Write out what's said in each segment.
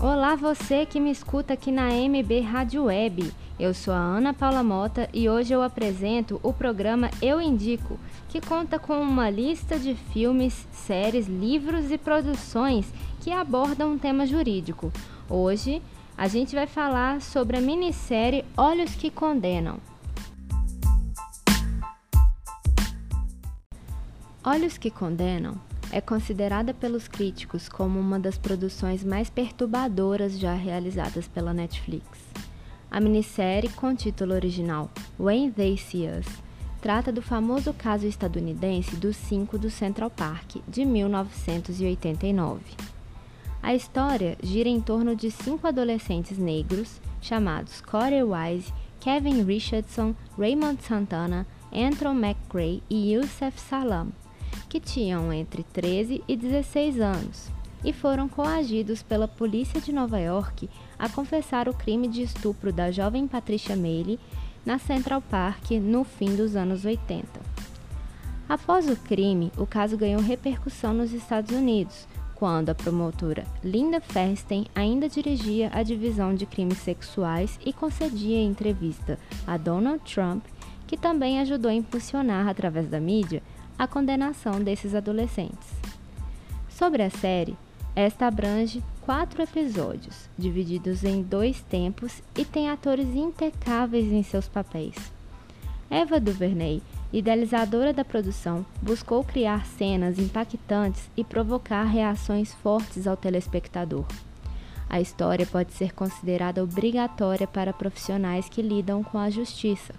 Olá, você que me escuta aqui na MB Rádio Web. Eu sou a Ana Paula Mota e hoje eu apresento o programa Eu Indico, que conta com uma lista de filmes, séries, livros e produções que abordam um tema jurídico. Hoje a gente vai falar sobre a minissérie Olhos que Condenam. Olhos que Condenam é considerada pelos críticos como uma das produções mais perturbadoras já realizadas pela Netflix. A minissérie, com título original When They See Us, trata do famoso caso estadunidense dos cinco do Central Park, de 1989. A história gira em torno de cinco adolescentes negros, chamados Corey Wise, Kevin Richardson, Raymond Santana, Anton McCray e Youssef Salam, que tinham entre 13 e 16 anos e foram coagidos pela polícia de Nova York a confessar o crime de estupro da jovem Patricia Meili na Central Park no fim dos anos 80. Após o crime, o caso ganhou repercussão nos Estados Unidos, quando a promotora Linda Feinstein ainda dirigia a divisão de crimes sexuais e concedia entrevista a Donald Trump, que também ajudou a impulsionar através da mídia a condenação desses adolescentes. Sobre a série, esta abrange quatro episódios, divididos em dois tempos e tem atores impecáveis em seus papéis. Eva DuVernay, idealizadora da produção, buscou criar cenas impactantes e provocar reações fortes ao telespectador. A história pode ser considerada obrigatória para profissionais que lidam com a justiça.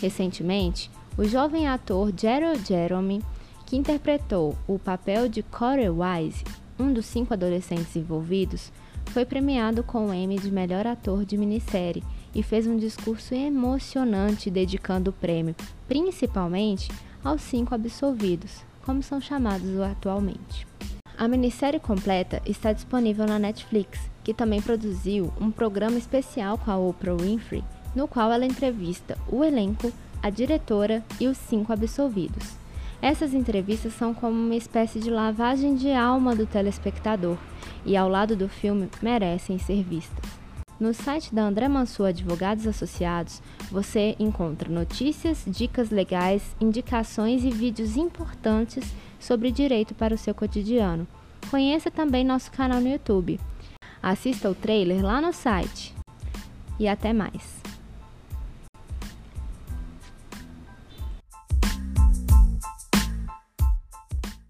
Recentemente, o jovem ator Gerald Jeremy, que interpretou o papel de Corey Wise, um dos cinco adolescentes envolvidos, foi premiado com o Emmy de melhor ator de minissérie e fez um discurso emocionante dedicando o prêmio, principalmente aos cinco absolvidos, como são chamados atualmente. A minissérie completa está disponível na Netflix, que também produziu um programa especial com a Oprah Winfrey, no qual ela entrevista o elenco a diretora e os cinco absolvidos. Essas entrevistas são como uma espécie de lavagem de alma do telespectador e, ao lado do filme, merecem ser vistas. No site da André Mansur Advogados Associados, você encontra notícias, dicas legais, indicações e vídeos importantes sobre direito para o seu cotidiano. Conheça também nosso canal no YouTube. Assista o trailer lá no site. E até mais!